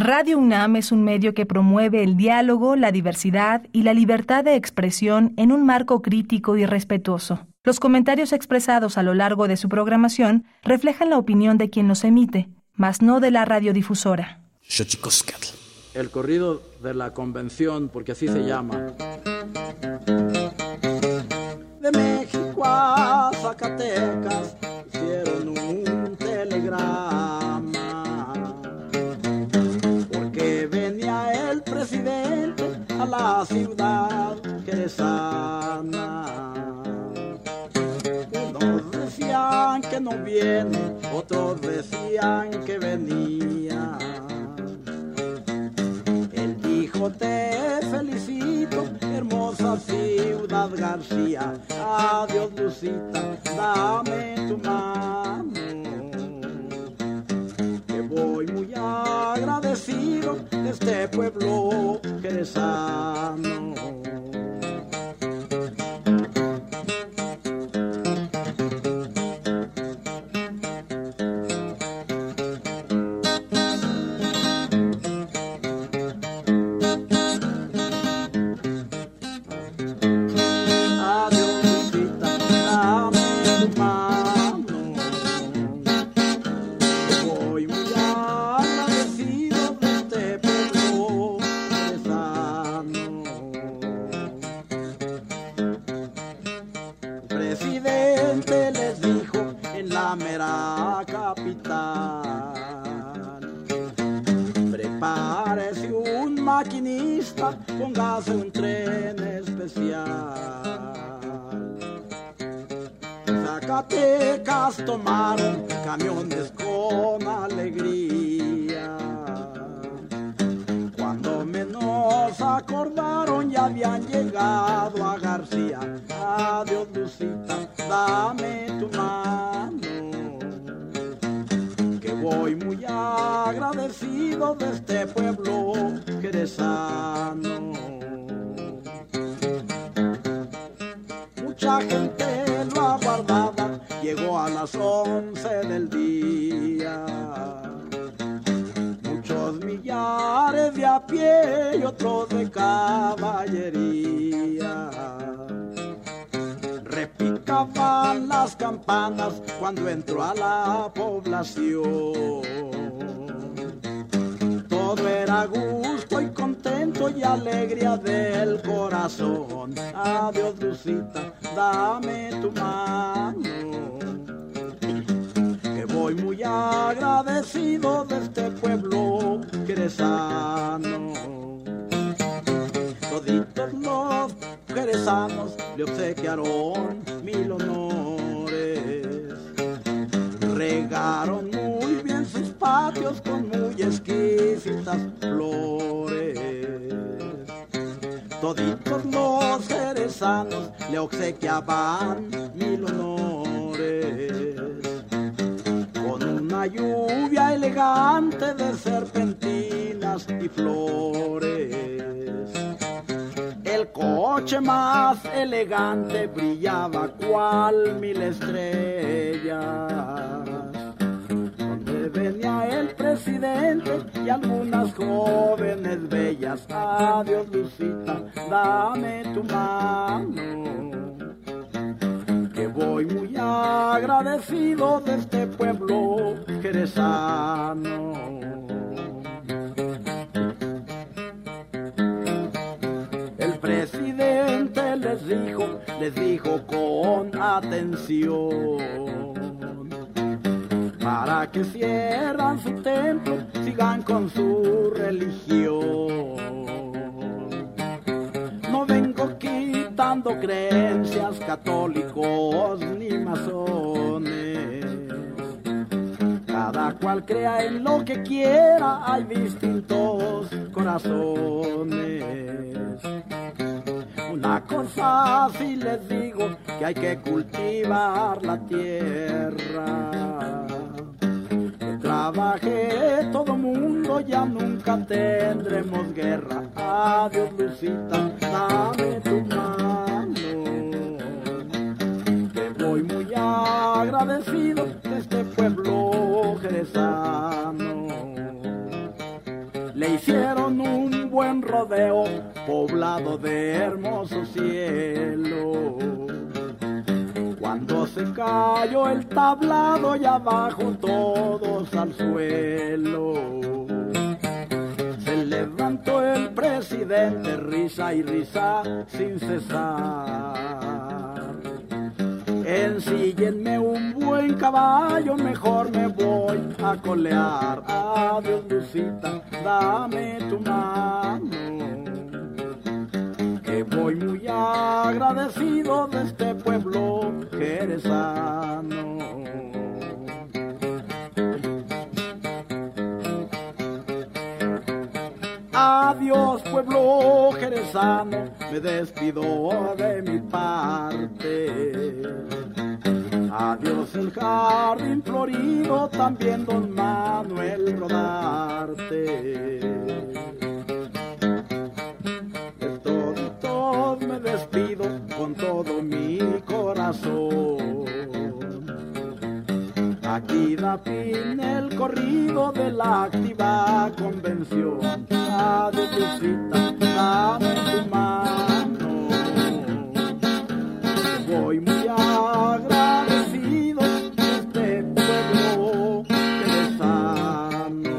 Radio UNAM es un medio que promueve el diálogo, la diversidad y la libertad de expresión en un marco crítico y respetuoso. Los comentarios expresados a lo largo de su programación reflejan la opinión de quien los emite, mas no de la radiodifusora. El corrido de la convención, porque así se llama. De México a Zacatecas hicieron un telegrama. Ciudad que sana. Unos decían que no viene, otros decían que venía. Él dijo te felicito, hermosa ciudad García. Adiós Lucita, dame tu mano. Agradecido de este pueblo jerezano. Póngase un tren especial. Zacatecas tomaron camiones con alegría. Cuando menos acordaron ya habían llegado a García. Adiós Lucita, dame tu mano que voy muy agradecido de este pueblo jerezano. Mucha gente lo aguardaba, llegó a las once del día. Muchos millares de a pie y otros de caballería. Repicaban las campanas cuando entró a la población. Todo era gusto y contento y alegría del corazón. Adiós, Lucita, dame tu mano. Que voy muy agradecido de este pueblo jerezano. Toditos los jerezanos le obsequiaron mil honores. Regaron sus patios con muy exquisitas flores. Toditos los jerezanos le obsequiaban mil honores con una lluvia elegante de serpentinas y flores. El coche más elegante brillaba cual mil estrellas. Venía el presidente y algunas jóvenes bellas. Adiós, Lucita, dame tu mano que voy muy agradecido de este pueblo jerezano. Presidente les dijo, les dijo con atención, para que cierran su templo, sigan con su religión. No vengo quitando creencias católicos ni masones. Cada cual crea en lo que quiera, hay distintos corazones. Una cosa sí les digo, que hay que cultivar la tierra. Que trabaje todo mundo, ya nunca tendremos guerra. Adiós, Lucita, dame tu mano. Que voy muy agradecido de este pueblo jerezano. le hicieron un buen rodeo poblado de hermoso cielo. Cuando se cayó el tablado y abajo todos al suelo. Se levantó el presidente, risa y risa sin cesar. Ensíllenme un buen caballo, mejor me voy a colear. Adiós, Lucita, dame tu mano voy muy agradecido de este pueblo jerezano. Adiós pueblo jerezano, me despido de mi parte. Adiós el jardín florido, también don Manuel Rodarte. Todo mi corazón. Aquí da fin el corrido de la activa convención. Adiós, dame tu mano. Voy muy agradecido de este pueblo que sano.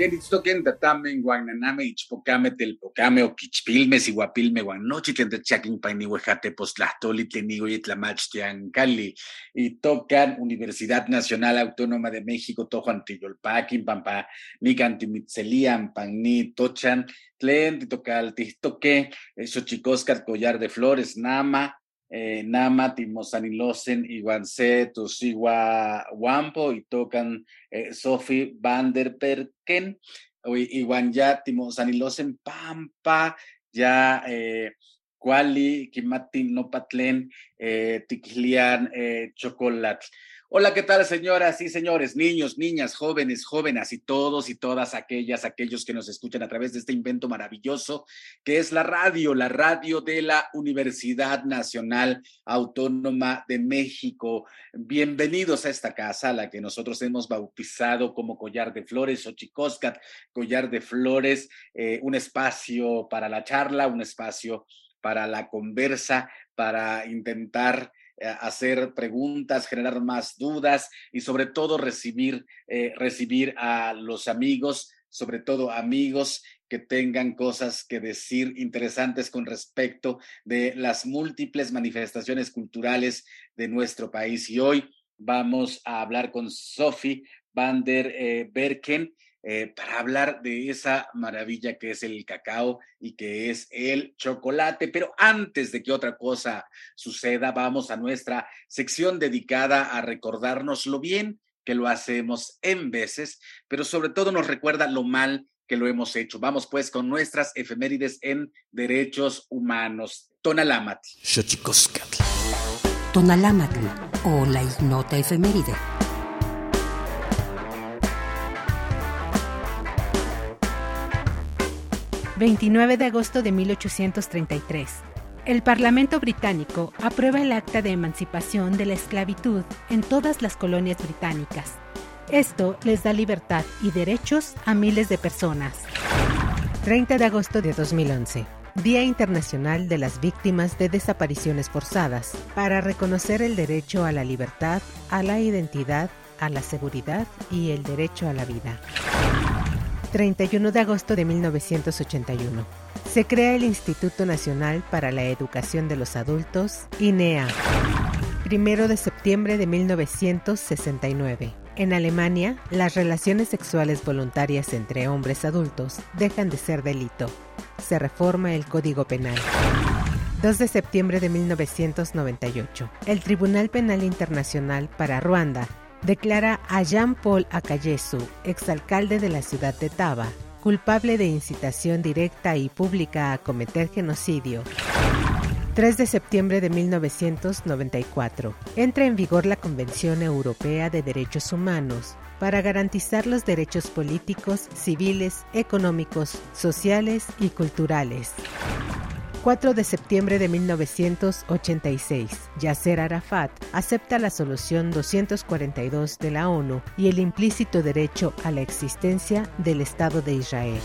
Kenitstoken tatamen guananame ichpocame telpocame o quichpilme siguapilme guanochitlen techaquin paini huejate postlahtoli tlenigo y tlamachtiancali y tocan Universidad Nacional Autónoma de México tojo antiyolpaquin pampa ni cantimitzelian panni tochan tlen titocal tistoque xochicoscat collar de flores nama eh, Nama, Timosanilosen, Iwanse, Tusigua, Wampo, y tocan eh, Sophie van der Perken, Iwan ya Timosanilosen, Pampa, ya eh, Kuali, Kimatin, Nopatlen, eh, Tiklian, eh, Chocolate. Hola, ¿qué tal, señoras y señores, niños, niñas, jóvenes, jóvenes y todos y todas aquellas, aquellos que nos escuchan a través de este invento maravilloso que es la radio, la radio de la Universidad Nacional Autónoma de México. Bienvenidos a esta casa, la que nosotros hemos bautizado como Collar de Flores o Chicoscat, Collar de Flores, eh, un espacio para la charla, un espacio para la conversa, para intentar eh, hacer preguntas, generar más dudas y sobre todo recibir, eh, recibir a los amigos, sobre todo amigos que tengan cosas que decir interesantes con respecto de las múltiples manifestaciones culturales de nuestro país. Y hoy vamos a hablar con Sophie van der eh, Berken. Eh, para hablar de esa maravilla que es el cacao y que es el chocolate. Pero antes de que otra cosa suceda, vamos a nuestra sección dedicada a recordarnos lo bien que lo hacemos en veces, pero sobre todo nos recuerda lo mal que lo hemos hecho. Vamos pues con nuestras efemérides en derechos humanos. Tonalámatl. Tonalámatl o la ignota efeméride. 29 de agosto de 1833. El Parlamento británico aprueba el acta de emancipación de la esclavitud en todas las colonias británicas. Esto les da libertad y derechos a miles de personas. 30 de agosto de 2011. Día Internacional de las Víctimas de Desapariciones Forzadas, para reconocer el derecho a la libertad, a la identidad, a la seguridad y el derecho a la vida. 31 de agosto de 1981. Se crea el Instituto Nacional para la Educación de los Adultos, INEA. 1 de septiembre de 1969. En Alemania, las relaciones sexuales voluntarias entre hombres adultos dejan de ser delito. Se reforma el Código Penal. 2 de septiembre de 1998. El Tribunal Penal Internacional para Ruanda declara a Jean-Paul Acayesu, exalcalde de la ciudad de Taba, culpable de incitación directa y pública a cometer genocidio. 3 de septiembre de 1994. Entra en vigor la Convención Europea de Derechos Humanos para garantizar los derechos políticos, civiles, económicos, sociales y culturales. 4 de septiembre de 1986, Yasser Arafat acepta la solución 242 de la ONU y el implícito derecho a la existencia del Estado de Israel.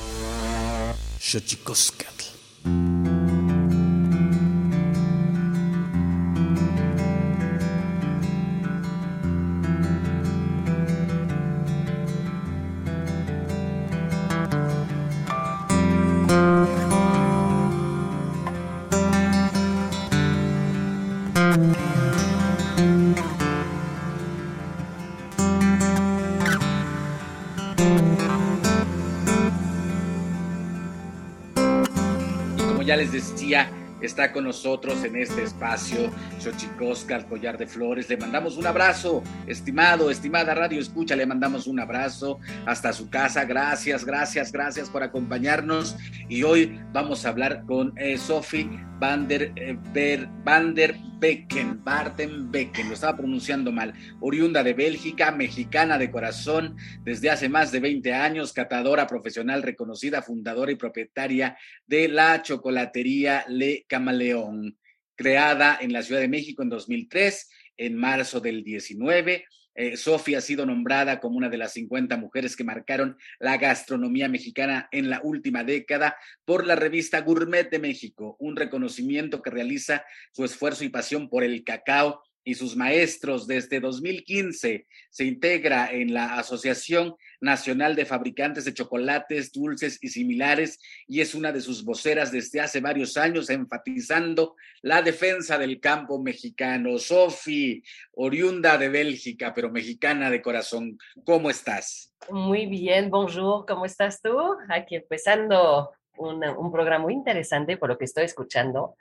Les decía, está con nosotros en este espacio Xochicosca, el collar de flores. Le mandamos un abrazo, estimado, estimada Radio Escucha, le mandamos un abrazo hasta su casa. Gracias, gracias, gracias por acompañarnos. Y hoy vamos a hablar con eh, Sophie Van eh, Van der Becken, Barten Becken, lo estaba pronunciando mal, oriunda de Bélgica, mexicana de corazón, desde hace más de 20 años, catadora profesional reconocida, fundadora y propietaria de la chocolatería Le Camaleón, creada en la Ciudad de México en 2003, en marzo del 19 eh, Sofía ha sido nombrada como una de las 50 mujeres que marcaron la gastronomía mexicana en la última década por la revista Gourmet de México, un reconocimiento que realiza su esfuerzo y pasión por el cacao y sus maestros desde 2015. Se integra en la Asociación Nacional de Fabricantes de Chocolates, Dulces y Similares y es una de sus voceras desde hace varios años, enfatizando la defensa del campo mexicano. Sofi, oriunda de Bélgica, pero mexicana de corazón, ¿cómo estás? Muy bien, bonjour, ¿cómo estás tú? Aquí empezando un programa muy interesante por lo que estoy escuchando.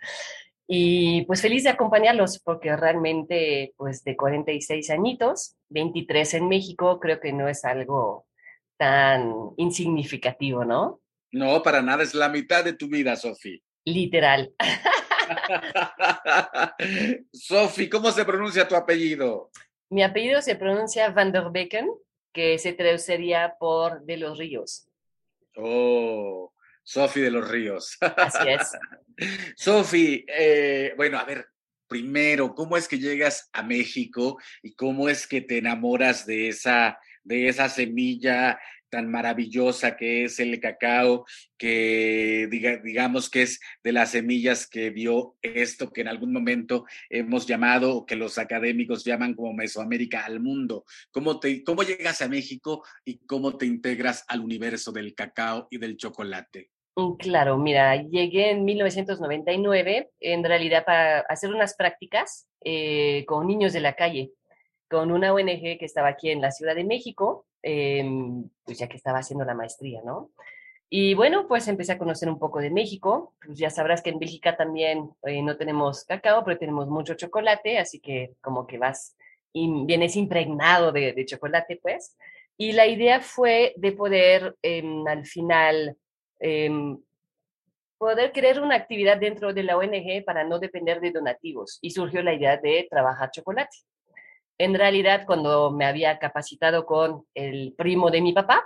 Y pues feliz de acompañarlos porque realmente pues de 46 añitos, 23 en México, creo que no es algo tan insignificativo, ¿no? No, para nada, es la mitad de tu vida, Sofi. Literal. Sofi, ¿cómo se pronuncia tu apellido? Mi apellido se pronuncia Van der Becken, que se traduciría por de los ríos. Oh, Sofi de los Ríos. Así es. Sofi, eh, bueno, a ver, primero, ¿cómo es que llegas a México y cómo es que te enamoras de esa, de esa semilla tan maravillosa que es el cacao, que digamos que es de las semillas que dio esto que en algún momento hemos llamado, que los académicos llaman como Mesoamérica al mundo. ¿Cómo, te, ¿Cómo llegas a México y cómo te integras al universo del cacao y del chocolate? Mm, claro, mira, llegué en 1999, en realidad para hacer unas prácticas eh, con niños de la calle, con una ONG que estaba aquí en la Ciudad de México, em, pues ya que estaba haciendo la maestría, ¿no? Y bueno, pues empecé a conocer un poco de México. Pues ya sabrás que en Bélgica también eh, no tenemos cacao, pero tenemos mucho chocolate, así que como que vas, y vienes impregnado de, de chocolate, pues. Y la idea fue de poder em, al final Em, poder crear una actividad dentro de la ONG para no depender de donativos y surgió la idea de trabajar chocolate. En realidad, cuando me había capacitado con el primo de mi papá,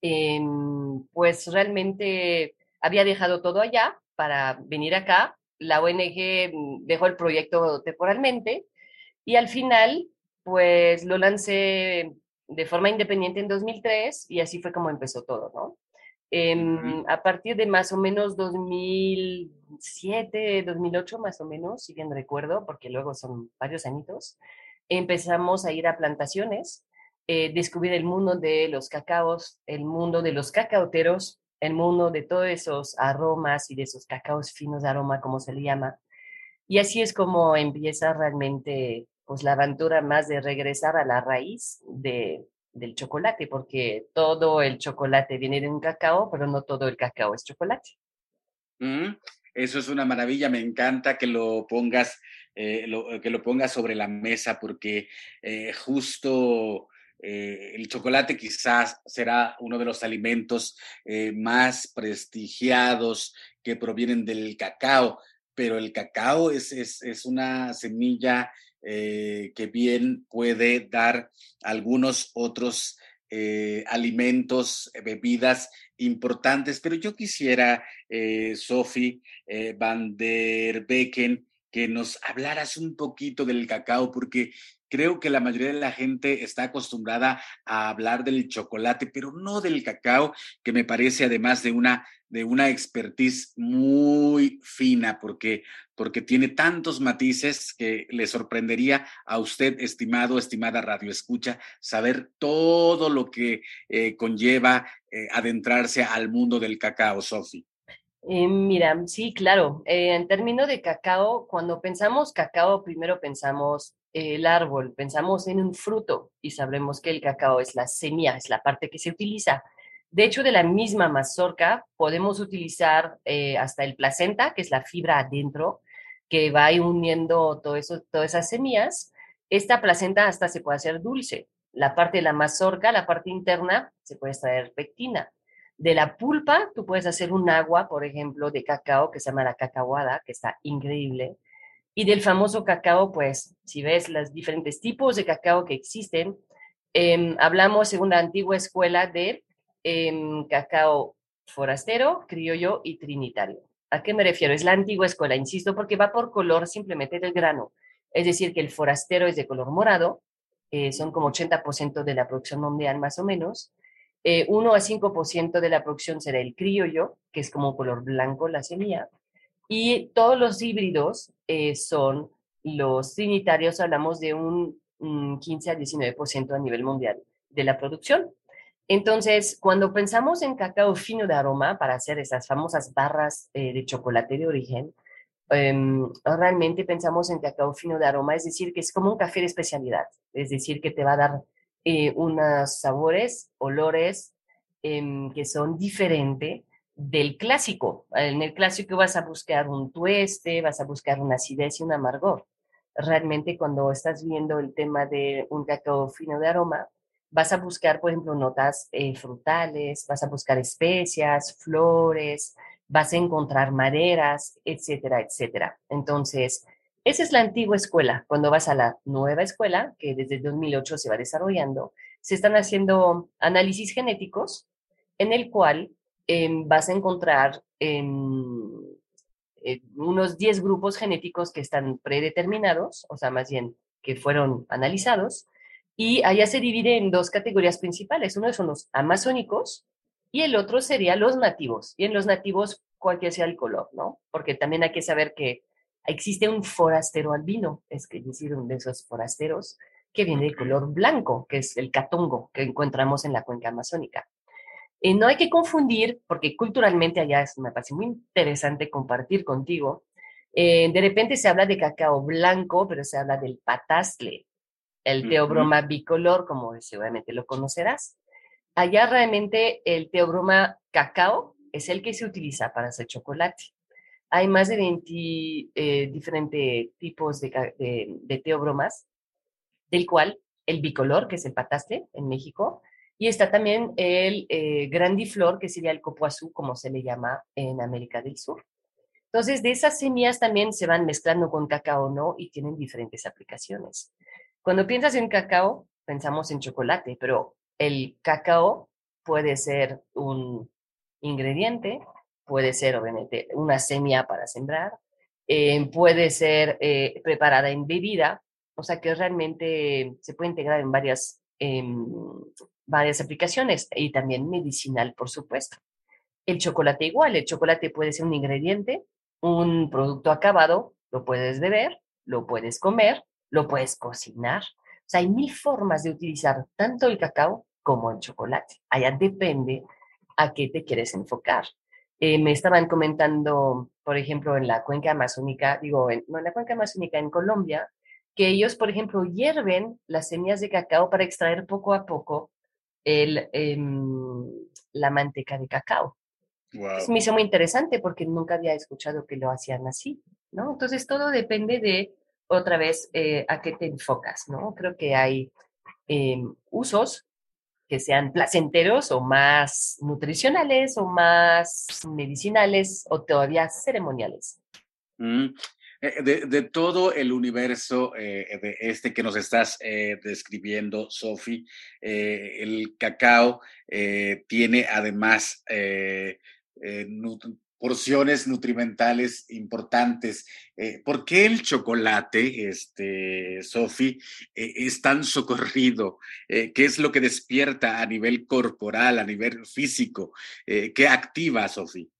em, pues realmente había dejado todo allá para venir acá. La ONG mm, dejó el proyecto temporalmente y al final, pues lo lancé de forma independiente en 2003 y así fue como empezó todo, ¿no? Em, a partir de más o menos 2007, 2008 más o menos, si bien recuerdo, porque luego son varios añitos, empezamos a ir a plantaciones, eh, descubrir el mundo de los cacaos, el mundo de los cacaoteros, el mundo de todos esos aromas y de esos cacaos finos de aroma, como se le llama. Y así es como empieza realmente pues la aventura más de regresar a la raíz de, del chocolate, porque todo el chocolate viene de un cacao, pero no todo el cacao es chocolate. Mm, eso es una maravilla, me encanta que lo pongas, eh, que lo pongas sobre la mesa porque eh, justo eh, el chocolate quizás será uno de los alimentos más prestigiados que provienen del cacao, pero el cacao es, es una semilla que bien puede dar algunos otros alimentos, bebidas importantes, pero yo quisiera, eh, Sophie eh, van der Becken, que nos hablaras un poquito del cacao, porque creo que la mayoría de la gente está acostumbrada a hablar del chocolate, pero no del cacao, que me parece además de una, de una expertise muy fina, porque, porque tiene tantos matices que le sorprendería a usted, estimado, estimada radio escucha, saber todo lo que eh, conlleva eh, adentrarse al mundo del cacao, Sofi. Eh, mira, sí, claro. en términos de cacao, cuando pensamos cacao, primero pensamos el árbol, pensamos en un fruto y sabremos que el cacao es la semilla, es la parte que se utiliza. De hecho, de la misma mazorca podemos utilizar eh, hasta el placenta, que es la fibra adentro, que va uniendo todo eso, todas esas semillas. Esta placenta hasta se puede hacer dulce. La parte de la mazorca, la parte interna, se puede extraer pectina. De la pulpa, tú puedes hacer un agua, por ejemplo, de cacao que se llama la cacahuada, que está increíble. Y del famoso cacao, pues, si ves los diferentes tipos de cacao que existen, em, hablamos según la antigua escuela de em, cacao forastero, criollo y trinitario. ¿A qué me refiero? Es la antigua escuela, insisto, porque va por color simplemente del grano. Es decir, que el forastero es de color morado, eh, son como 80% de la producción mundial más o menos. 1 eh, a 5% de la producción será el criollo, que es como color blanco la semilla. Y todos los híbridos eh, son los trinitarios, hablamos de un, 15 a 19% a nivel mundial de la producción. Entonces, cuando pensamos en cacao fino de aroma para hacer esas famosas barras eh, de chocolate de origen, em, realmente pensamos en cacao fino de aroma, es decir, que es como un café de especialidad, es decir, que te va a dar eh, unos sabores, olores em, que son diferentes del clásico. En el clásico vas a buscar un tueste, vas a buscar una acidez y un amargor. Realmente cuando estás viendo el tema de un cacao fino de aroma, vas a buscar, por ejemplo, notas eh, frutales, vas a buscar especias, flores, vas a encontrar maderas, etcétera, etcétera. Entonces, esa es la antigua escuela. Cuando vas a la nueva escuela, que desde 2008 se va desarrollando, se están haciendo análisis genéticos en el cual Em, vas a encontrar em, eh, unos 10 grupos genéticos que están predeterminados, o sea, más bien que fueron analizados, y allá se divide en dos categorías principales. Uno son los amazónicos y el otro sería los nativos. Y en los nativos, cualquier sea el color, ¿no? Porque también hay que saber que existe un forastero albino, es decir, uno de esos forasteros que viene de color blanco, que es el catongo que encontramos en la cuenca amazónica. Y no hay que confundir, porque culturalmente allá es, me parece muy interesante compartir contigo. Eh, de repente se habla de cacao blanco, pero se habla del patastle, el teobroma bicolor, como seguramente lo conocerás. Allá realmente el teobroma cacao es el que se utiliza para hacer chocolate. Hay más de 20 eh, diferentes tipos de, de teobromas, del cual el bicolor, que es el patastle en México, y está también el eh, grandiflor, que sería el copoazú, como se le llama en América del Sur. Entonces, de esas semillas también se van mezclando con cacao, ¿no? Y tienen diferentes aplicaciones. Cuando piensas en cacao, pensamos en chocolate, pero el cacao puede ser un ingrediente, puede ser obviamente una semilla para sembrar, eh, puede ser eh, preparada en bebida, o sea que realmente se puede integrar en varias em, varias aplicaciones y también medicinal, por supuesto. El chocolate igual, el chocolate puede ser un ingrediente, un producto acabado, lo puedes beber, lo puedes comer, lo puedes cocinar. O sea, hay mil formas de utilizar tanto el cacao como el chocolate. Allá depende a qué te quieres enfocar. Eh, me estaban comentando, por ejemplo, en la cuenca amazónica, digo, no en la cuenca amazónica, en Colombia, que ellos, por ejemplo, hierven las semillas de cacao para extraer poco a poco el, em, la manteca de cacao. Wow. me hizo muy interesante porque nunca había escuchado que lo hacían así, ¿no? Entonces todo depende de, otra vez, eh, a qué te enfocas, ¿no? Creo que hay em, usos que sean placenteros o más nutricionales o más medicinales o todavía ceremoniales. Mm. Eh, de, todo el universo eh, de este que nos estás eh, describiendo, Sofi, el cacao tiene además porciones nutrimentales importantes. ¿Por qué el chocolate, este, Sofi, es tan socorrido? ¿Qué es lo que despierta a nivel corporal, a nivel físico? ¿Qué activa, Sofi?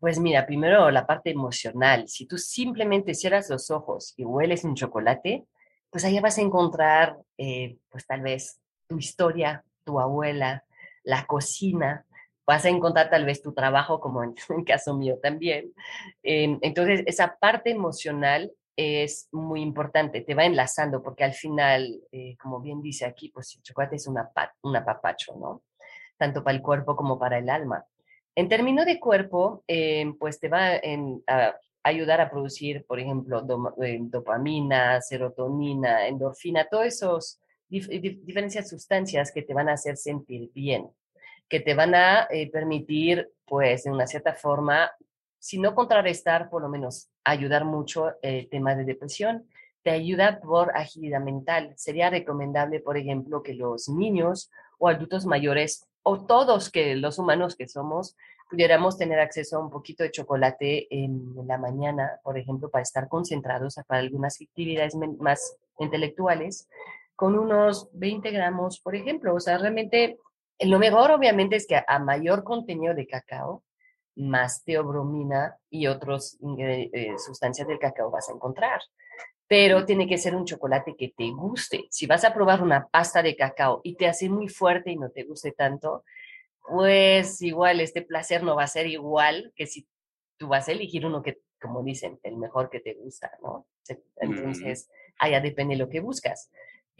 Pues mira, primero la parte emocional. Si tú simplemente cierras los ojos y hueles un chocolate, pues allá vas a encontrar, eh, pues tal vez tu historia, tu abuela, la cocina, vas a encontrar tal vez tu trabajo, como en, el caso mío también. Em, entonces, esa parte emocional es muy importante, te va enlazando, porque al final, eh, como bien dice aquí, pues el chocolate es una, un apapacho, ¿no? Tanto para el cuerpo como para el alma. En términos de cuerpo, eh, pues te va a ayudar a producir, por ejemplo, eh, dopamina, serotonina, endorfina, todas esas diferentes sustancias que te van a hacer sentir bien, que te van a eh, permitir, pues, de una cierta forma, si no contrarrestar, por lo menos ayudar mucho el tema de depresión, te ayuda por agilidad mental. Sería recomendable, por ejemplo, que los niños o adultos mayores o todos que los humanos que somos pudiéramos tener acceso a un poquito de chocolate en la mañana, por ejemplo, para estar concentrados para algunas actividades más intelectuales, con unos 20 gramos, por ejemplo. O sea, realmente lo mejor obviamente es que a mayor contenido de cacao, más teobromina y otras eh, sustancias del cacao vas a encontrar pero tiene que ser un chocolate que te guste. Si vas a probar una pasta de cacao y te hace muy fuerte y no te guste tanto, pues igual este placer no va a ser igual que si tú vas a elegir uno que, como dicen, el mejor que te gusta, ¿no? Entonces, allá depende lo que buscas.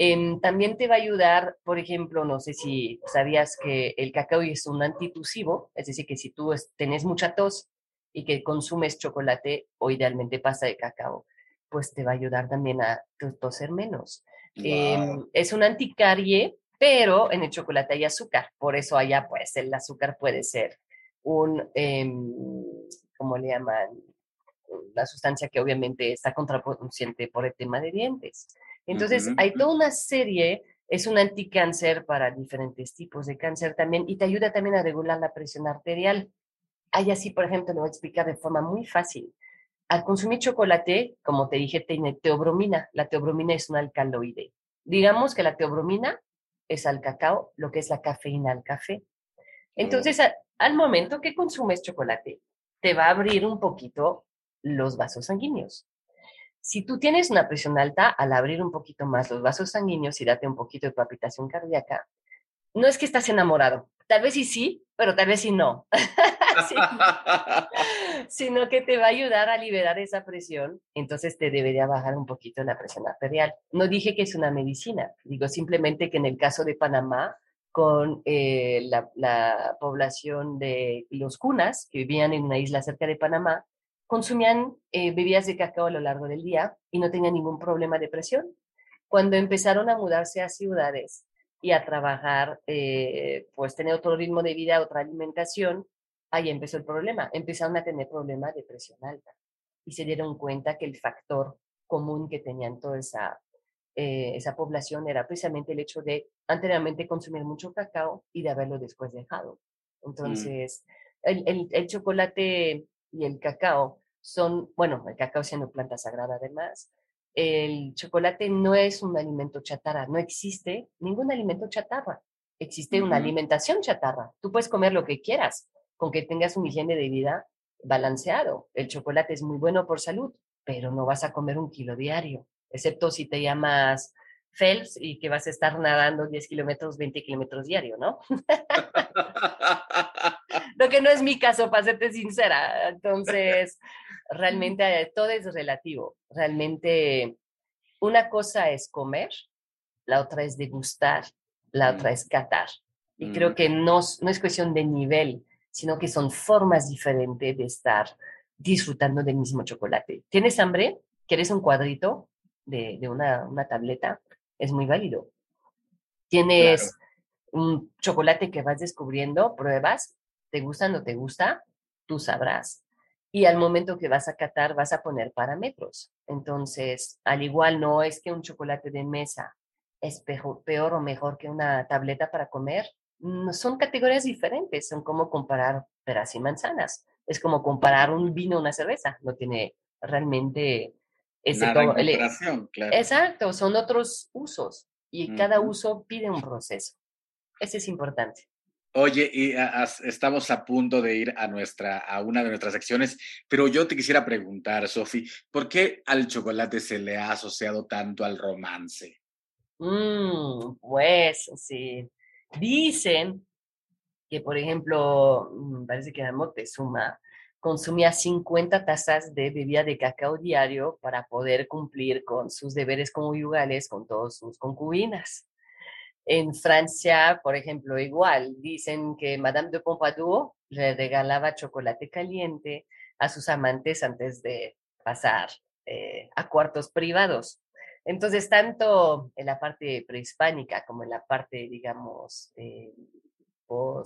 Em, también te va a ayudar, por ejemplo, no sé si sabías que el cacao es un antitusivo, es decir, que si tú tenés mucha tos y que consumes chocolate o idealmente pasta de cacao, pues te va a ayudar también a toser menos. Em, es un anticarie, pero en el chocolate hay azúcar, por eso allá pues el azúcar puede ser un, eh, ¿cómo le llaman? La sustancia que obviamente está contraproducente por el tema de dientes. Entonces, hay toda una serie, es un anticáncer para diferentes tipos de cáncer también y te ayuda también a regular la presión arterial. Hay así, por ejemplo, lo voy a explicar de forma muy fácil. Al consumir chocolate, como te dije, tiene teobromina. La teobromina es un alcaloide. Digamos que la teobromina es al cacao lo que es la cafeína al café. Entonces, al momento que consumes chocolate, te va a abrir un poquito los vasos sanguíneos. Si tú tienes una presión alta, al abrir un poquito más los vasos sanguíneos y date un poquito de palpitación cardíaca, no es que estás enamorado. Tal vez sí sí, pero tal vez sí no. sino que te va a ayudar a liberar esa presión, entonces te debería bajar un poquito la presión arterial. No dije que es una medicina, digo simplemente que en el caso de Panamá, con eh, la, población de los cunas que vivían en una isla cerca de Panamá, consumían eh, bebidas de cacao a lo largo del día y no tenían ningún problema de presión. Cuando empezaron a mudarse a ciudades y a trabajar, eh, pues tener otro ritmo de vida, otra alimentación, ahí empezó el problema. Empezaron a tener problemas de presión alta y se dieron cuenta que el factor común que tenían toda esa, eh, esa población era precisamente el hecho de anteriormente consumir mucho cacao y de haberlo después dejado. Mm. Entonces, el, el, chocolate y el cacao son, bueno, el cacao siendo planta sagrada además, el chocolate no es un alimento chatarra, no existe ningún alimento chatarra, existe una alimentación chatarra. Tú puedes comer lo que quieras, con que tengas un higiene de vida balanceado. El chocolate es muy bueno por salud, pero no vas a comer un kilo diario, excepto si te llamas Phelps y que vas a estar nadando 10 kilómetros, 20 kilómetros diario, ¿no? Lo que no es mi caso, para serte sincera. Entonces, realmente todo es relativo. Realmente, una cosa es comer, la otra es degustar, la otra mm. es catar. Y creo mm. que no, no es cuestión de nivel, sino que son formas diferentes de estar disfrutando del mismo chocolate. ¿Tienes hambre? ¿Quieres un cuadrito de, una, una, tableta? Es muy válido. ¿Tienes un chocolate que vas descubriendo? ¿Pruebas? ¿Te gusta o no te gusta? Tú sabrás. Y al momento que vas a catar, vas a poner parámetros. Entonces, al igual no es que un chocolate de mesa es peor, o mejor que una tableta para comer. No, son categorías diferentes, son como comparar peras y manzanas. Es como comparar un vino a una cerveza. No tiene realmente ese Nada claro. Exacto, son otros usos y cada uso pide un proceso. Ese es importante. Oye, y estamos a punto de ir a, nuestra, a una de nuestras secciones, pero yo te quisiera preguntar, Sofi, ¿por qué al chocolate se le ha asociado tanto al romance? Mm, pues sí, dicen que, por ejemplo, mm, parece que Moctezuma consumía 50 tazas de bebida de cacao diario para poder cumplir con sus deberes conyugales con todas sus concubinas. En Francia, por ejemplo, igual, dicen que Madame de Pompadour le regalaba chocolate caliente a sus amantes antes de pasar eh, a cuartos privados. Entonces, tanto en la parte prehispánica como en la parte, digamos, eh, o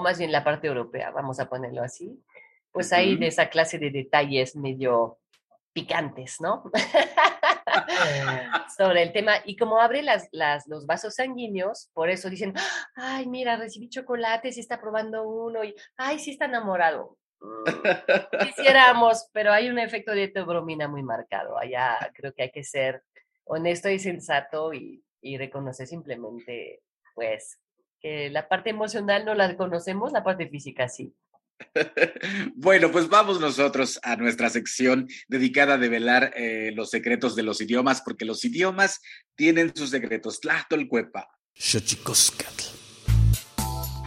más bien la parte europea, vamos a ponerlo así, pues hay de esa clase de detalles medio picantes, ¿no? sobre el tema. Y como abre las, las, los vasos sanguíneos, por eso dicen, ay, mira, recibí chocolate, si está probando uno, y ay, sí está enamorado. Mm, quisiéramos, pero hay un efecto de teobromina muy marcado. Allá creo que hay que ser honesto y sensato y, y reconocer simplemente, pues, que la parte emocional no la conocemos, la parte física sí. Bueno, pues vamos nosotros a nuestra sección dedicada a develar eh, los secretos de los idiomas, porque los idiomas tienen sus secretos. Tlachtolcuepa.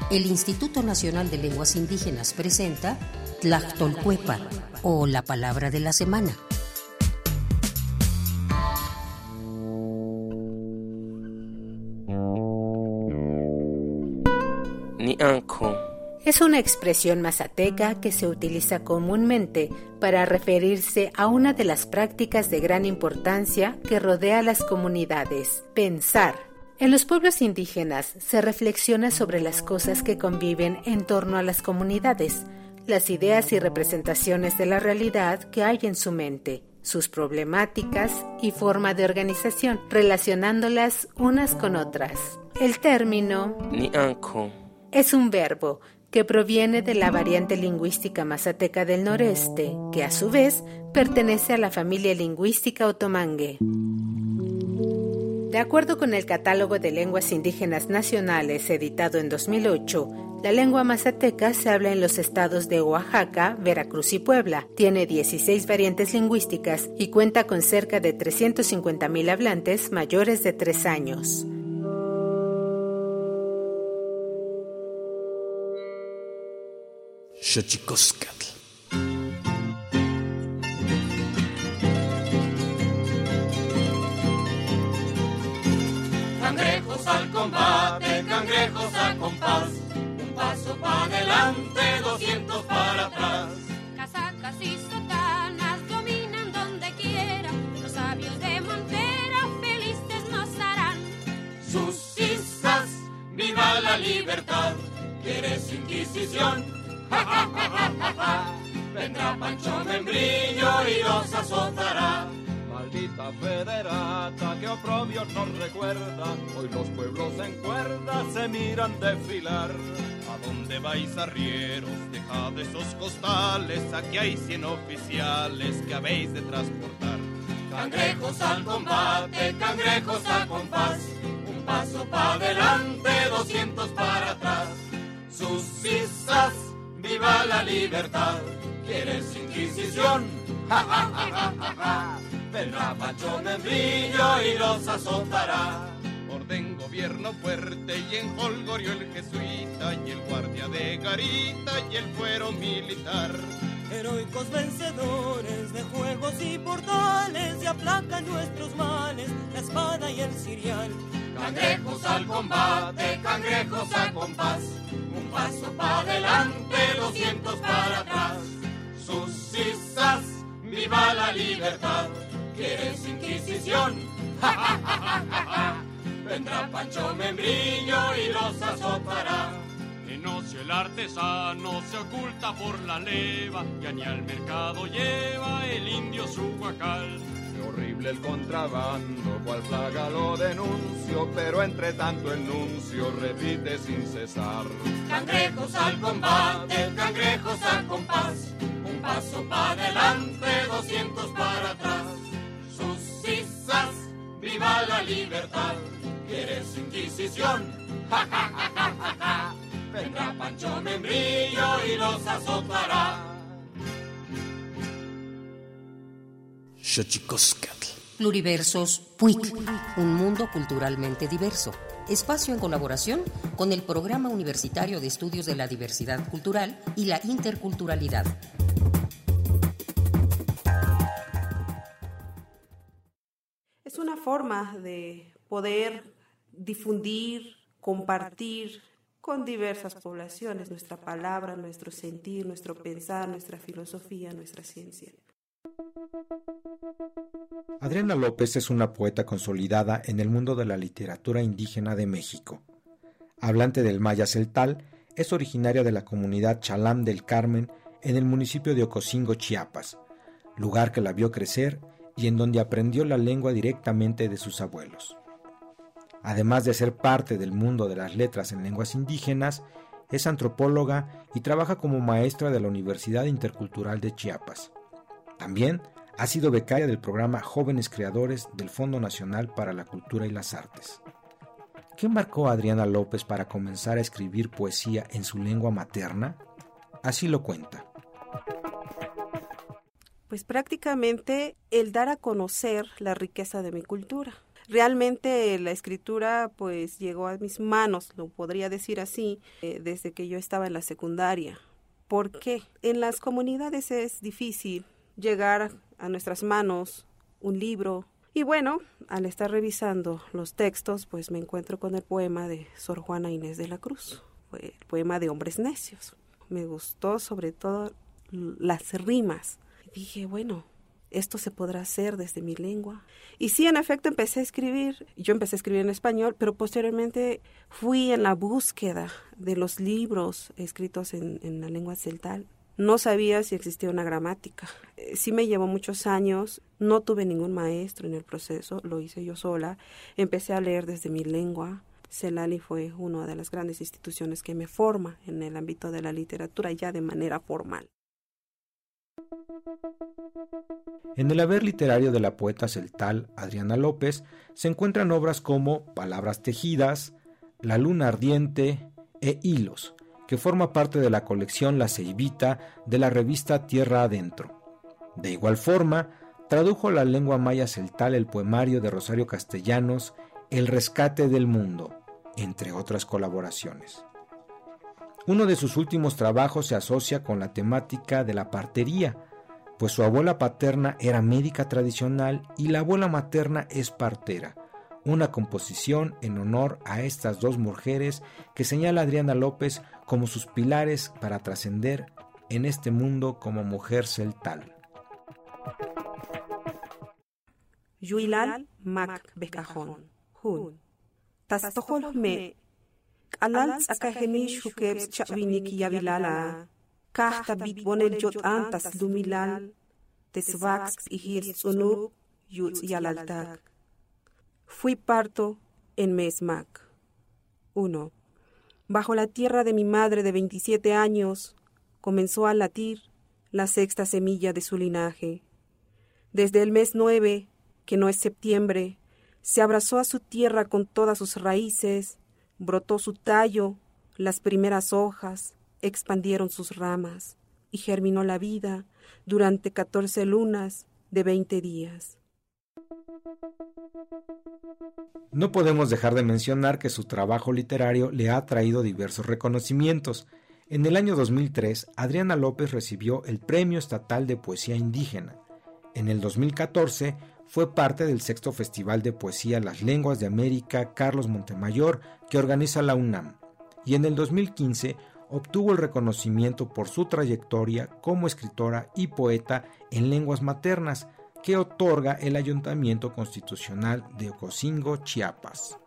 El Instituto Nacional de Lenguas Indígenas presenta Tlachtolcuepa, o la palabra de la semana. Ni es una expresión mazateca que se utiliza comúnmente para referirse a una de las prácticas de gran importancia que rodea a las comunidades, pensar. En los pueblos indígenas se reflexiona sobre las cosas que conviven en torno a las comunidades, las ideas y representaciones de la realidad que hay en su mente, sus problemáticas y forma de organización, relacionándolas unas con otras. El término es un verbo que proviene de la variante lingüística mazateca del noreste, que a su vez pertenece a la familia lingüística otomangue. De acuerdo con el Catálogo de Lenguas Indígenas Nacionales editado en 2008, la lengua mazateca se habla en los estados de Oaxaca, Veracruz y Puebla. Tiene 16 variantes lingüísticas y cuenta con cerca de 350.000 hablantes mayores de 3 años. Xochicoscatl. Cangrejos al combate, cangrejos a compás, un paso para adelante, doscientos para atrás. Casacas y sotanas dominan donde quiera, los sabios de Montera felices nos harán. Sus cisas, viva la libertad, quieres inquisición Vendrá Pancho Membrillo y los azotará. Maldita federata que oprobio nos recuerda, hoy los pueblos en cuerda se miran desfilar. ¿A dónde vais arrieros? Dejad esos costales, aquí hay cien oficiales que habéis de transportar. Cangrejos al combate, cangrejos a compás, un paso para adelante, doscientos para atrás. Sus cisas viva la libertad. ¿Quieres inquisición? Ja, ja, ja, ja, ja, Vendrá Pancho Membrillo y los azotará. Orden gobierno fuerte y en Holgorio el jesuita y el guardia de garita y el fuero militar. Heroicos vencedores de juegos y portales y aplacan nuestros males, la espada y el cirial. Cangrejos al combate, cangrejos a compás, un paso para adelante 200 para atrás. Sus cisas, viva la libertad. ¿Quieres Inquisición? Vendrá Pancho Membrillo y los azotará. En ocio el artesano se oculta por la leva, ya ni al mercado lleva el indio su guacal. Horrible el contrabando, cual plaga lo denuncio, pero entre tanto el nuncio repite sin cesar. Cangrejos al combate, cangrejos al compás, un paso para adelante, 200 para atrás. Sus cisas, viva la libertad, ¿quieres Inquisición? ¡Ja, ja, ja, ja, ja, ja! Vendrá Pancho Membrillo y los azotará. Pluriversos PUIC, un mundo culturalmente diverso. Espacio en colaboración con el Programa Universitario de Estudios de la Diversidad Cultural y la Interculturalidad. Es una forma de poder difundir, compartir con diversas poblaciones nuestra palabra, nuestro sentir, nuestro pensar, nuestra filosofía, nuestra ciencia. Adriana López es una poeta consolidada en el mundo de la literatura indígena de México. Hablante del maya celtal, es originaria de la comunidad Chalam del Carmen en el municipio de Ocosingo, Chiapas, lugar que la vio crecer y en donde aprendió la lengua directamente de sus abuelos. Además de ser parte del mundo de las letras en lenguas indígenas, es antropóloga y trabaja como maestra de la Universidad Intercultural de Chiapas. También ha sido becaria del programa Jóvenes Creadores del Fondo Nacional para la Cultura y las Artes. ¿Qué marcó a Adriana López para comenzar a escribir poesía en su lengua materna? Así lo cuenta. Pues prácticamente el dar a conocer la riqueza de mi cultura. Realmente la escritura pues llegó a mis manos, lo podría decir así, eh, desde que yo estaba en la secundaria. ¿Por qué? En las comunidades es difícil llegar a nuestras manos un libro. Y bueno, al estar revisando los textos, pues me encuentro con el poema de Sor Juana Inés de la Cruz, el poema de Hombres Necios. Me gustó sobre todo las rimas. dije, bueno, esto se podrá hacer desde mi lengua. Y sí, en efecto, empecé a escribir. Yo empecé a escribir en español, pero posteriormente fui en la búsqueda de los libros escritos en, en la lengua celtal no sabía si existía una gramática. Eh, sí me llevó muchos años, no tuve ningún maestro en el proceso, lo hice yo sola. Empecé a leer desde mi lengua. Celali fue una de las grandes instituciones que me forma en el ámbito de la literatura ya de manera formal. En el haber literario de la poeta celtal Adriana López se encuentran obras como Palabras tejidas, La luna ardiente e Hilos, que forma parte de la colección La Ceibita de la revista Tierra Adentro. De igual forma, tradujo la lengua maya celtal el poemario de Rosario Castellanos El rescate del mundo, entre otras colaboraciones. Uno de sus últimos trabajos se asocia con la temática de la partería, pues su abuela paterna era médica tradicional y la abuela materna es partera, una composición en honor a estas dos mujeres que señala Adriana López como sus pilares para trascender en este mundo como mujer celtal. Yuilal Mac Becajón, Hun. Tastohol me. Alal akaheni shukebs chavinik yavilala. Kahta bit bonel jot antas lumilal. Tesvax ihir sunub yut yalaltak. Fui parto en Mesmac. 1. Bajo la tierra de mi madre de 27 años comenzó a latir la sexta semilla de su linaje. Desde el mes 9, que no es septiembre, se abrazó a su tierra con todas sus raíces, brotó su tallo, las primeras hojas, expandieron sus ramas, y germinó la vida durante catorce lunas de veinte días. No podemos dejar de mencionar que su trabajo literario le ha traído diversos reconocimientos. En el año 2003, Adriana López recibió el Premio Estatal de Poesía Indígena. En el 2014, fue parte del sexto Festival de Poesía Las Lenguas de América Carlos Montemayor que organiza la UNAM. Y en el 2015 obtuvo el reconocimiento por su trayectoria como escritora y poeta en lenguas maternas que otorga el Ayuntamiento Constitucional de Ocosingo, Chiapas.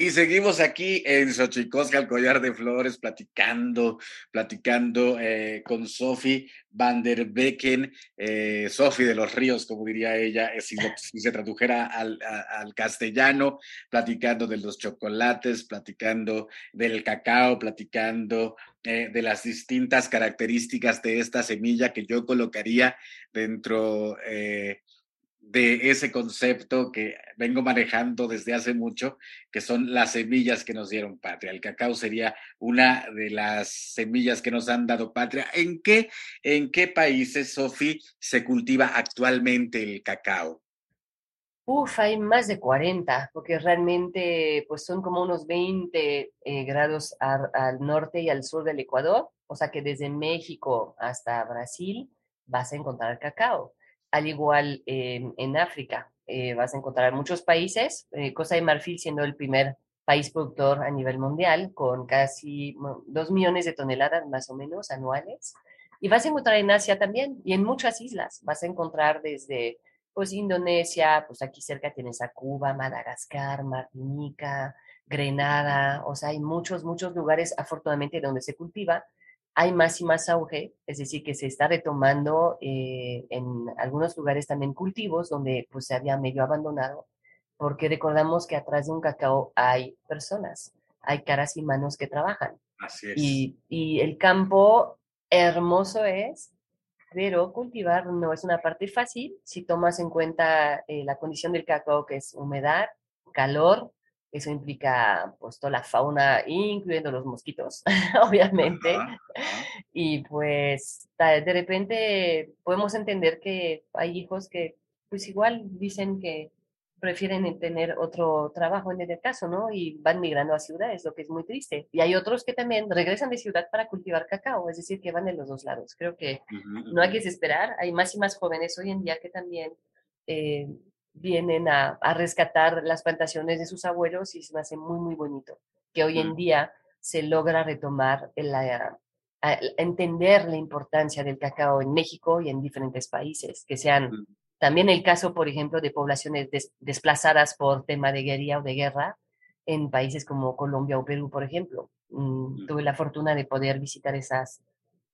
Y seguimos aquí en Xochicosca, el collar de flores, platicando, platicando eh, con Sophie van der Becken, eh, Sophie de los Ríos, como diría ella, eh, si, se tradujera al, al, castellano, platicando de los chocolates, platicando del cacao, platicando de las distintas características de esta semilla que yo colocaría dentro eh, de ese concepto que vengo manejando desde hace mucho, que son las semillas que nos dieron patria. El cacao sería una de las semillas que nos han dado patria. ¿En qué, en qué países, Sofi, se cultiva actualmente el cacao? Uf, hay más de 40, porque realmente pues son como unos 20 eh, grados al norte y al sur del Ecuador, o sea que desde México hasta Brasil vas a encontrar cacao al igual en África. Eh, vas a encontrar muchos países, eh, Costa de Marfil siendo el primer país productor a nivel mundial, con casi dos millones de toneladas más o menos anuales. Y vas a encontrar en Asia también y en muchas islas. Vas a encontrar desde pues Indonesia, pues aquí cerca tienes a Cuba, Madagascar, Martinica, Grenada, o sea, hay muchos, muchos lugares afortunadamente donde se cultiva hay más y más auge, es decir, que se está retomando eh, en algunos lugares también cultivos donde pues se había medio abandonado, porque recordamos que atrás de un cacao hay personas, hay caras y manos que trabajan. Así es. Y, el campo hermoso es, pero cultivar no es una parte fácil si tomas en cuenta eh, la condición del cacao, que es humedad, calor, eso implica pues toda la fauna, incluyendo los mosquitos, obviamente. Y pues de repente podemos entender que hay hijos que pues igual dicen que prefieren tener otro trabajo en el caso, ¿no? Y van migrando a ciudades, lo que es muy triste. Y hay otros que también regresan de ciudad para cultivar cacao, es decir, que van de los dos lados. Creo que no hay que desesperar, hay más y más jóvenes hoy en día que también eh, vienen a, rescatar las plantaciones de sus abuelos y se me hace muy, muy bonito que hoy en mm. día se logra retomar la, entender la importancia del cacao en México y en diferentes países, que sean mm. También el caso, por ejemplo, de poblaciones desplazadas por tema de guerrilla o de guerra en países como Colombia o Perú, por ejemplo. Mm, tuve la fortuna de poder visitar esas,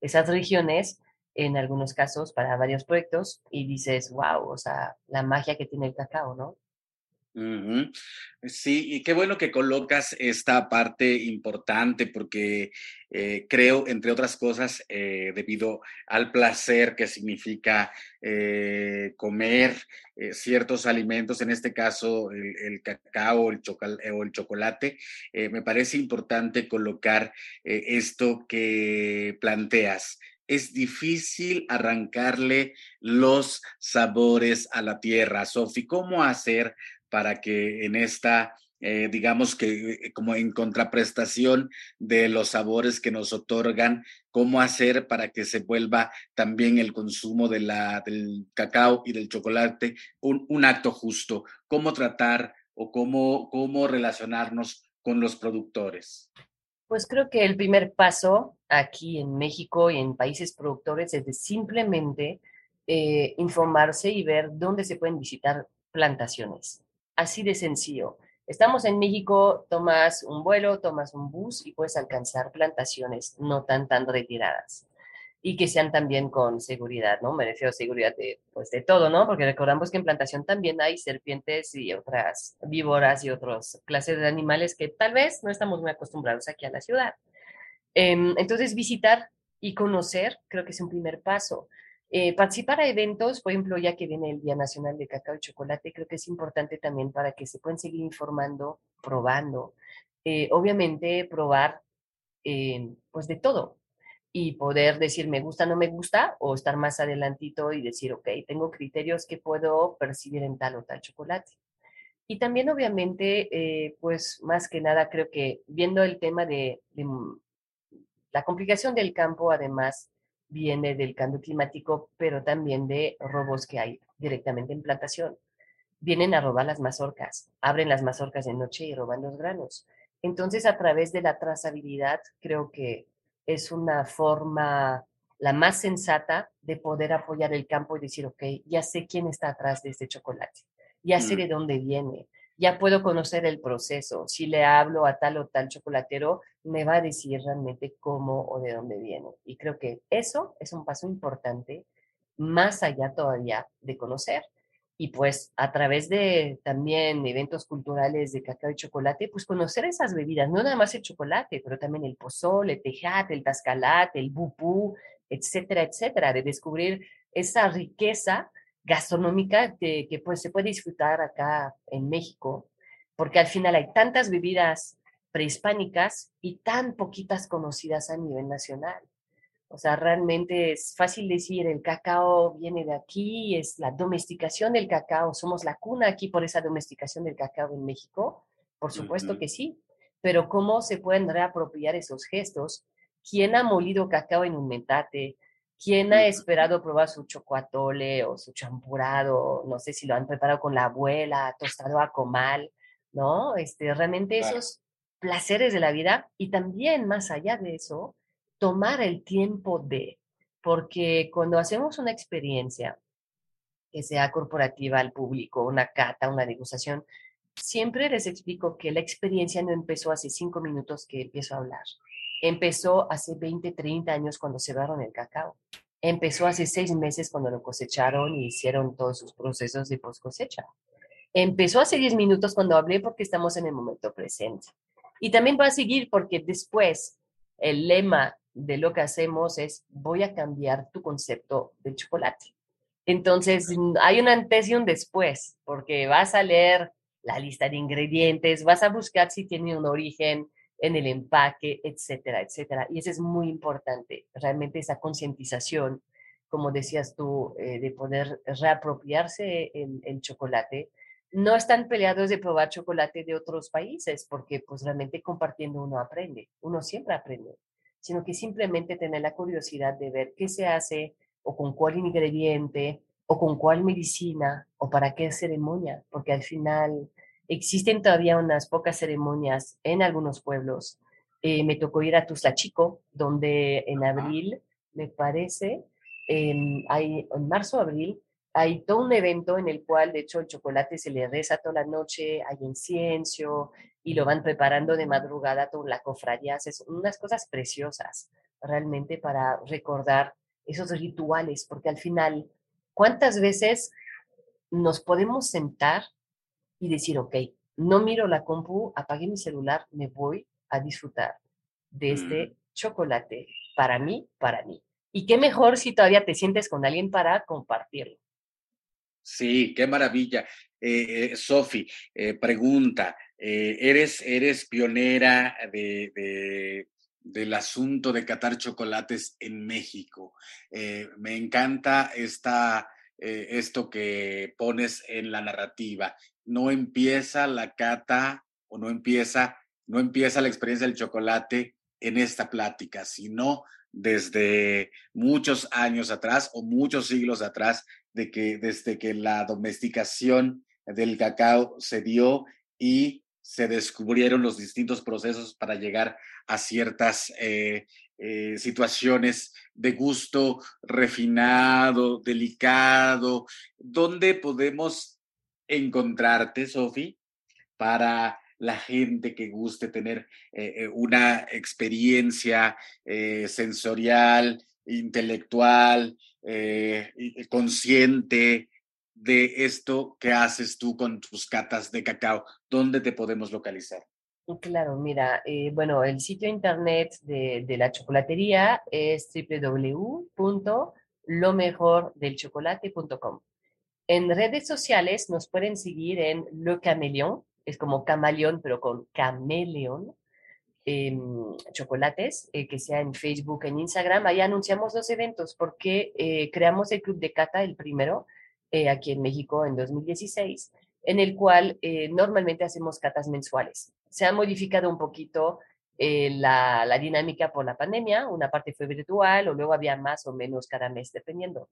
esas regiones en algunos casos para varios proyectos y dices, wow, o sea, la magia que tiene el cacao, ¿no? Sí, y qué bueno que colocas esta parte importante porque eh, creo, entre otras cosas, eh, debido al placer que significa eh, comer ciertos alimentos, en este caso el, cacao o el chocolate, me parece importante colocar esto que planteas es difícil arrancarle los sabores a la tierra. Sofi, ¿cómo hacer para que en esta, eh, digamos que eh, como en contraprestación de los sabores que nos otorgan, cómo hacer para que se vuelva también el consumo de la, del cacao y del chocolate un, un acto justo? ¿Cómo tratar o cómo, cómo relacionarnos con los productores? Pues creo que el primer paso aquí en México y en países productores es de simplemente eh, informarse y ver dónde se pueden visitar plantaciones. Así de sencillo. Estamos en México, tomas un vuelo, tomas un bus y puedes alcanzar plantaciones no tan tan retiradas y que sean también con seguridad, ¿no? Me seguridad de, pues, de todo, ¿no? Porque recordamos que en plantación también hay serpientes y otras víboras y otras clases de animales que tal vez no estamos muy acostumbrados aquí a la ciudad. Em, entonces, visitar y conocer creo que es un primer paso. Eh, participar a eventos, por ejemplo, ya que viene el Día Nacional de Cacao y Chocolate, creo que es importante también para que se puedan seguir informando, probando. Eh, obviamente, probar eh, pues de todo, y poder decir me gusta, no me gusta, o estar más adelantito y decir, ok, tengo criterios que puedo percibir en tal o tal chocolate. Y también, obviamente, eh, pues más que nada, creo que viendo el tema de, la complicación del campo, además, viene del cambio climático, pero también de robos que hay directamente en plantación vienen a robar las mazorcas, abren las mazorcas de noche y roban los granos. Entonces, a través de la trazabilidad, creo que es una forma la más sensata de poder apoyar el campo y decir, ok, ya sé quién está atrás de este chocolate, ya sé de dónde viene, ya puedo conocer el proceso. Si le hablo a tal o tal chocolatero, me va a decir realmente cómo o de dónde viene. Y creo que eso es un paso importante, más allá todavía de conocer. Y pues a través de también eventos culturales de cacao y chocolate, pues conocer esas bebidas, no nada más el chocolate, pero también el pozole, el tejate, el tascalate, el bupú, etcétera, etcétera, de descubrir esa riqueza gastronómica que, que pues, se puede disfrutar acá en México, porque al final hay tantas bebidas prehispánicas y tan poquitas conocidas a nivel nacional. O sea, realmente es fácil decir, el cacao viene de aquí, es la domesticación del cacao, somos la cuna aquí por esa domesticación del cacao en México. Por supuesto que sí, pero ¿cómo se pueden reapropiar esos gestos? ¿Quién ha molido cacao en un metate? ¿Quién ha esperado probar su chocoatole o su champurado? No sé si lo han preparado con la abuela, tostado a comal, ¿no? Este, realmente esos placeres de la vida y también más allá de eso, tomar el tiempo de, porque cuando hacemos una experiencia que sea corporativa al público, una cata, una degustación, siempre les explico que la experiencia no empezó hace cinco minutos que empiezo a hablar. Empezó hace 20, 30 años cuando cerraron el cacao. Empezó hace seis meses cuando lo cosecharon y hicieron todos sus procesos de post cosecha. Empezó hace 10 minutos cuando hablé porque estamos en el momento presente. Y también va a seguir porque después el lema de lo que hacemos es voy a cambiar tu concepto del chocolate. Entonces, hay un antes y un después, porque vas a leer la lista de ingredientes, vas a buscar si tiene un origen en el empaque, etcétera, etcétera. Y eso es muy importante, realmente esa concientización, como decías tú, eh, de poder reapropiarse el, el chocolate. No están peleados de probar chocolate de otros países, porque pues realmente compartiendo uno aprende, uno siempre aprende sino que simplemente tener la curiosidad de ver qué se hace o con cuál ingrediente o con cuál medicina o para qué ceremonia, porque al final existen todavía unas pocas ceremonias en algunos pueblos. Eh, me tocó ir a Chico, donde en abril, me parece, hay, en marzo, abril, hay todo un evento en el cual, de hecho, el chocolate se le reza toda la noche, hay incienso, y lo van preparando de madrugada toda la cofradía. Es unas cosas preciosas realmente para recordar esos rituales, porque al final, ¿cuántas veces nos podemos sentar y decir, ok, no miro la compu, apagué mi celular, me voy a disfrutar de este mm. chocolate para mí, para mí? Y qué mejor si todavía te sientes con alguien para compartirlo. Sí, qué maravilla. Eh, eh Sofi, eh, pregunta, eres, eres pionera de, del asunto de catar chocolates en México. Me encanta esta, esto que pones en la narrativa. No empieza la cata o no empieza, no empieza la experiencia del chocolate en esta plática, sino desde muchos años atrás o muchos siglos atrás, de que, desde que la domesticación del cacao se dio y se descubrieron los distintos procesos para llegar a ciertas eh, eh, situaciones de gusto refinado, delicado. ¿Dónde podemos encontrarte, Sofi, para la gente que guste tener eh, una experiencia sensorial, intelectual, consciente de esto que haces tú con tus catas de cacao? ¿Dónde te podemos localizar? Claro, mira, eh, bueno, el sitio internet de, la chocolatería es www.lomejordelchocolate.com. En redes sociales nos pueden seguir en Le Cameleón, es como camaleón, pero con cameleón, chocolates, eh, que sea en Facebook, en Instagram. Ahí anunciamos los eventos porque eh, creamos el Club de Cata, el primero, eh, aquí en México en 2016, en el cual normalmente hacemos catas mensuales. Se ha modificado un poquito la, la, dinámica por la pandemia, una parte fue virtual o luego había más o menos cada mes, dependiendo.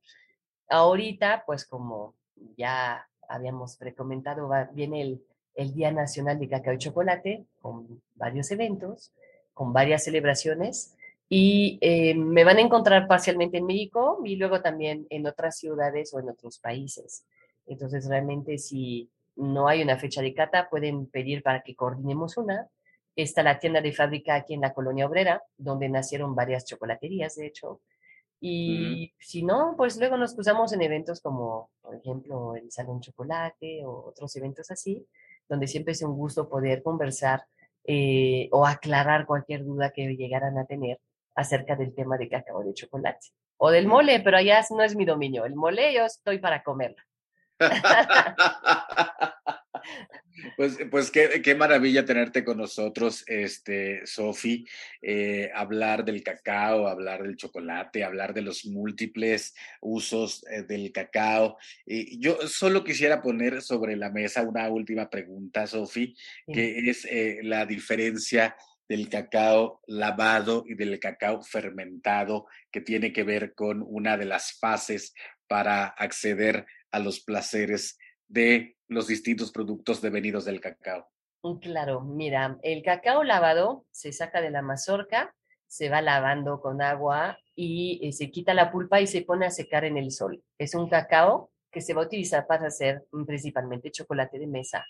Ahorita, pues como ya habíamos recomendado, va- viene el, el Día Nacional de Cacao y Chocolate, con varios eventos, con varias celebraciones, y eh, me van a encontrar parcialmente en México y luego también en otras ciudades o en otros países. Entonces, realmente, si no hay una fecha de cata, pueden pedir para que coordinemos una. Está la tienda de fábrica aquí en la Colonia Obrera, donde nacieron varias chocolaterías, de hecho. Y si no, pues luego nos cruzamos en eventos como, por ejemplo, el Salón Chocolate o otros eventos así, donde siempre es un gusto poder conversar eh, o aclarar cualquier duda que llegaran a tener acerca del tema de cacao de chocolate. O del mole, pero allá no es mi dominio. El mole yo estoy para comerlo. Pues, pues qué, qué maravilla tenerte con nosotros, este, Sofi, eh, hablar del cacao, hablar del chocolate, hablar de los múltiples usos eh, del cacao. Y yo solo quisiera poner sobre la mesa una última pregunta, Sofi, que es eh, la diferencia del cacao lavado y del cacao fermentado, que tiene que ver con una de las fases para acceder a los placeres de los distintos productos devenidos del cacao. Mm, Claro, mira, el cacao lavado se saca de la mazorca, se va lavando con agua y eh, se quita la pulpa y se pone a secar en el sol. Es un cacao que se va a utilizar para hacer mm, principalmente chocolate de mesa.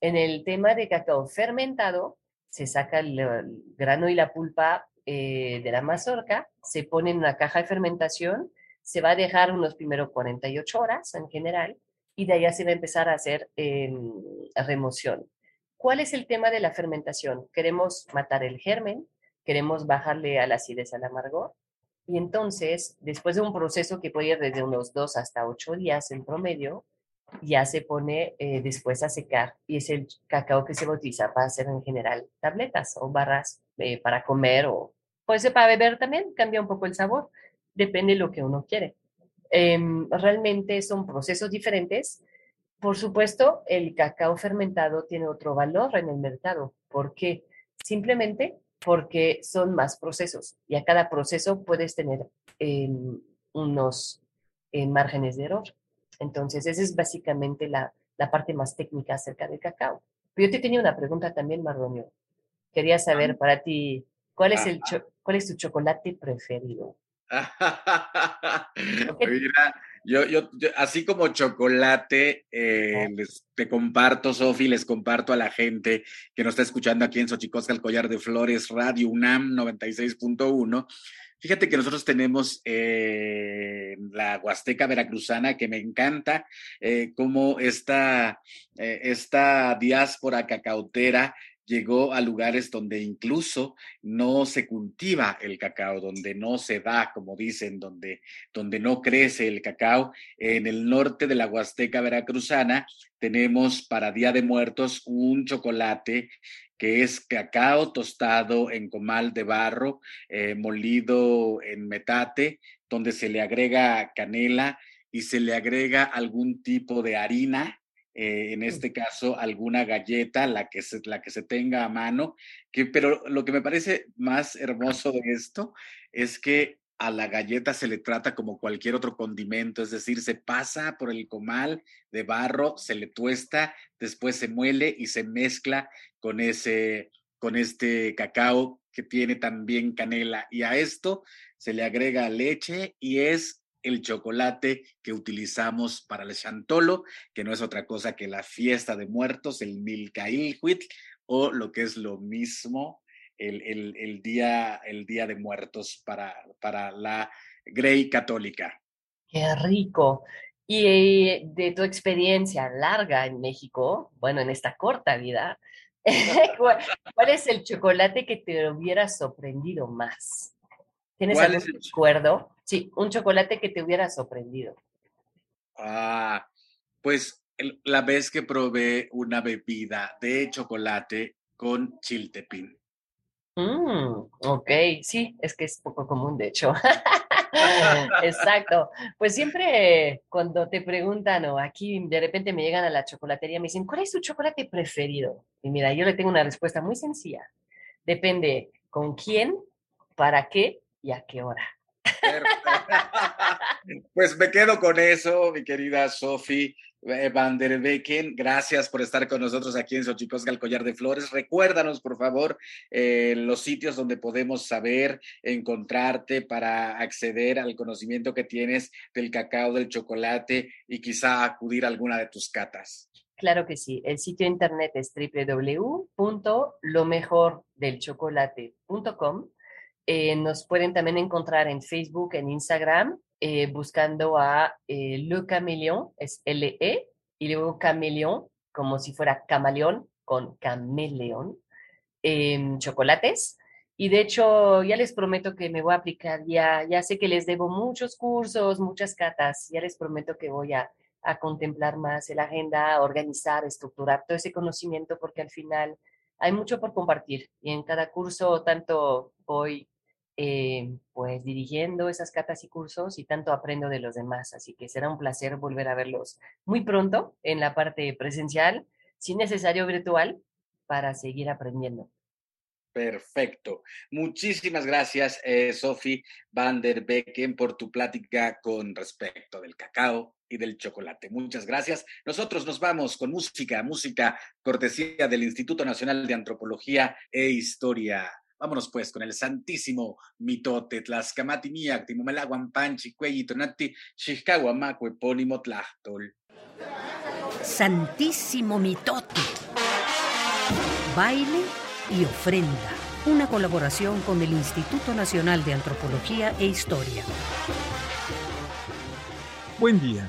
En el tema de cacao fermentado, se saca el, grano y la pulpa eh, de la mazorca, se pone en una caja de fermentación, se va a dejar unos primero 48 horas en general y de allá se va a empezar a hacer eh, remoción. ¿Cuál es el tema de la fermentación? Queremos matar el germen, queremos bajarle a la acidez, al amargor, y entonces, después de un proceso que puede ir desde unos dos hasta ocho días en promedio, ya se pone eh, después a secar y es el cacao que se va a utilizar para hacer en general tabletas o barras eh, para comer o puede ser para beber también, cambia un poco el sabor, depende de lo que uno quiere. Em, realmente son procesos diferentes. Por supuesto, el cacao fermentado tiene otro valor en el mercado. ¿Por qué? Simplemente porque son más procesos y a cada proceso puedes tener em, unos eh, márgenes de error. Entonces, esa es básicamente la, la parte más técnica acerca del cacao. Pero yo te tenía una pregunta también, Mardonio. Quería saber para ti, ¿cuál es, el ¿cuál es tu chocolate preferido? Mira, yo, yo, yo- así como chocolate, eh, les, te comparto, Sofi, les comparto a la gente que nos está escuchando aquí en Xochicosca, el Collar de Flores, Radio UNAM 96.1. Fíjate que nosotros tenemos eh, la Huasteca Veracruzana, que me encanta, eh, cómo esta, eh, esta diáspora cacautera llegó a lugares donde incluso no se cultiva el cacao, donde no se da, como dicen, donde, donde no crece el cacao. En el norte de la Huasteca Veracruzana tenemos para Día de Muertos un chocolate que es cacao tostado en comal de barro, eh, molido en metate, donde se le agrega canela y se le agrega algún tipo de harina eh, en este caso alguna galleta, la que, se, la que se tenga a mano, que, pero lo que me parece más hermoso de esto es que a la galleta se le trata como cualquier otro condimento, es decir, se pasa por el comal de barro, se le tuesta, después se muele y se mezcla con ese con este cacao que tiene también canela y a esto se le agrega leche y es el chocolate que utilizamos para el chantolo, que no es otra cosa que la fiesta de muertos, el Milcailhuitl, o lo que es lo mismo, el, el, el día, el día de muertos para, para la Grey católica. Qué rico. Y eh, de tu experiencia larga en México, bueno, en esta corta vida, ¿cuál, cuál es el chocolate que te hubiera sorprendido más? ¿Tienes ¿Cuál algún es el recuerdo? Sí, un chocolate que te hubiera sorprendido. Ah, pues el- la vez que probé una bebida de chocolate con chiltepín. Mm, ok, sí, es que es poco común, de hecho. Exacto. Pues siempre cuando te preguntan o aquí de repente me llegan a la chocolatería, me dicen, ¿cuál es tu chocolate preferido? Y mira, yo le tengo una respuesta muy sencilla. Depende con quién, para qué y a qué hora. Pues me quedo con eso, mi querida Sofi. eh, Van der Becken, gracias por estar con nosotros aquí en Xochicosca, el Collar de Flores. Recuérdanos, por favor, eh, los sitios donde podemos saber, encontrarte para acceder al conocimiento que tienes del cacao, del chocolate y quizá acudir a alguna de tus catas. Claro que sí. El sitio internet es www.lomejordelchocolate.com. Eh, nos pueden también encontrar en Facebook, en Instagram eh, buscando a eh, Le Cameleón, es L-E, y luego Cameleón, como si fuera camaleón, con cameleón, chocolates. Y de hecho, ya les prometo que me voy a aplicar, ya, ya sé que les debo muchos cursos, muchas catas, ya les prometo que voy a, a contemplar más la agenda, organizar, estructurar todo ese conocimiento, porque al final hay mucho por compartir y en cada curso tanto voy eh, pues dirigiendo esas catas y cursos y tanto aprendo de los demás. Así que será un placer volver a verlos muy pronto en la parte presencial, si necesario virtual, para seguir aprendiendo. Perfecto. Muchísimas gracias, eh, Sophie van der Becken, por tu plática con respecto del cacao y del chocolate. Muchas gracias. Nosotros nos vamos con música, música cortesía del Instituto Nacional de Antropología e Historia. Vámonos pues con el santísimo mitote, Tlaxcamati miak, timomelaguan panchi, cuelli, tonati, epónimo tlachtol. Santísimo mitote. Baile y ofrenda. Una colaboración con el Instituto Nacional de Antropología e Historia. Buen día.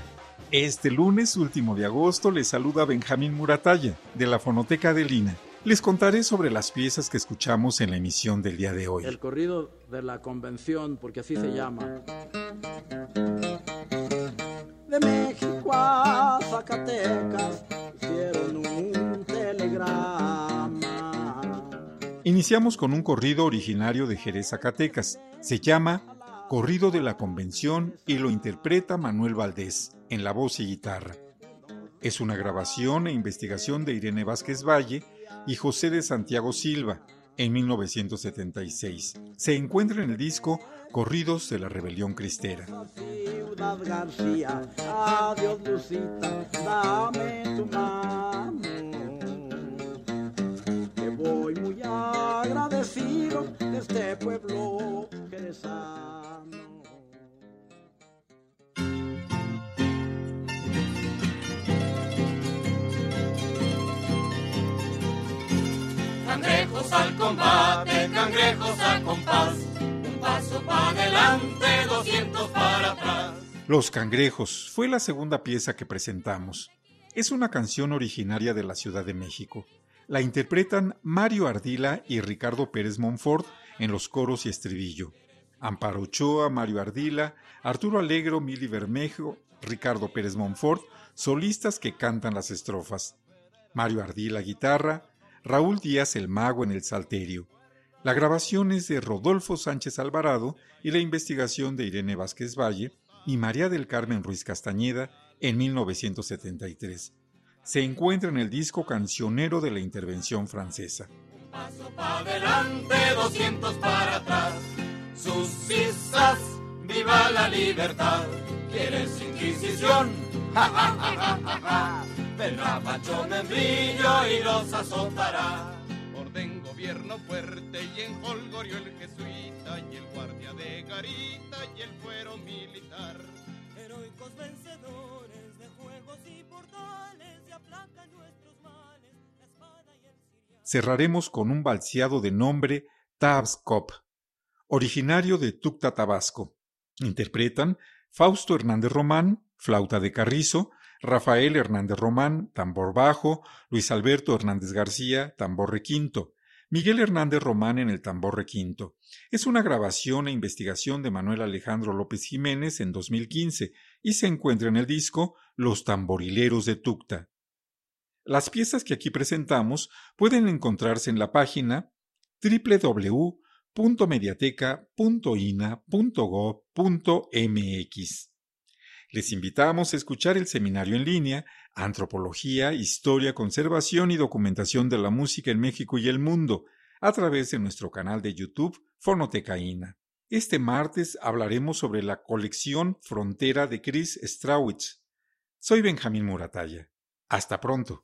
Este lunes último de agosto les saluda Benjamín Muratalla, de la Fonoteca de Lina. Les contaré sobre las piezas que escuchamos en la emisión del día de hoy. El corrido de la convención, porque así se llama. De México a Zacatecas hicieron un telegrama. Iniciamos con un corrido originario de Jerez, Zacatecas. Se llama Corrido de la Convención y lo interpreta Manuel Valdés en la voz y guitarra. Es una grabación e investigación de Irene Vázquez Valle y José de Santiago Silva en 1976. Se encuentra en el disco Corridos de la Rebelión Cristera. Voy muy agradecido de este pueblo. Cangrejos al combate, cangrejos a compás. Un paso para adelante, 200 para atrás. Los Cangrejos fue la segunda pieza que presentamos. Es una canción originaria de la Ciudad de México. La interpretan Mario Ardila y Ricardo Pérez Monfort en los coros y estribillo. Amparo Ochoa, Mario Ardila, Arturo Alegro, Mili Bermejo, Ricardo Pérez Monfort, solistas que cantan las estrofas. Mario Ardila guitarra, Raúl Díaz el Mago en el Salterio. La grabación es de Rodolfo Sánchez Alvarado y la investigación de Irene Vázquez Valle y María del Carmen Ruiz Castañeda en 1973. Se encuentra en el disco cancionero de la intervención francesa. Paso para adelante, 200 para atrás. Sus cisas, viva la libertad. ¿Quieres inquisición? Y los azotará. Orden gobierno fuerte y en Holgorio el jesuita y el guardia de garita y el fuero militar. Heroicos vencedores de juegos y portales y aplacan nuestros males. La espada y el sirial. Cerraremos con un balseado de nombre Tabscop, originario de Tucta, Tabasco. Interpretan Fausto Hernández Román, flauta de carrizo, Rafael Hernández Román, tambor bajo, Luis Alberto Hernández García, tambor requinto, Miguel Hernández Román en el tambor requinto. Es una grabación e investigación de Manuel Alejandro López Jiménez en 2015 y se encuentra en el disco Los tamborileros de Tucta. Las piezas que aquí presentamos pueden encontrarse en la página www.mediateca.ina.gov.mx. Les invitamos a escuchar el seminario en línea Antropología, Historia, Conservación y Documentación de la Música en México y el Mundo a través de nuestro canal de YouTube Fonotecaína. Este martes hablaremos sobre la colección Frontera de Chris Strawitz. Soy Benjamín Murataya. Hasta pronto.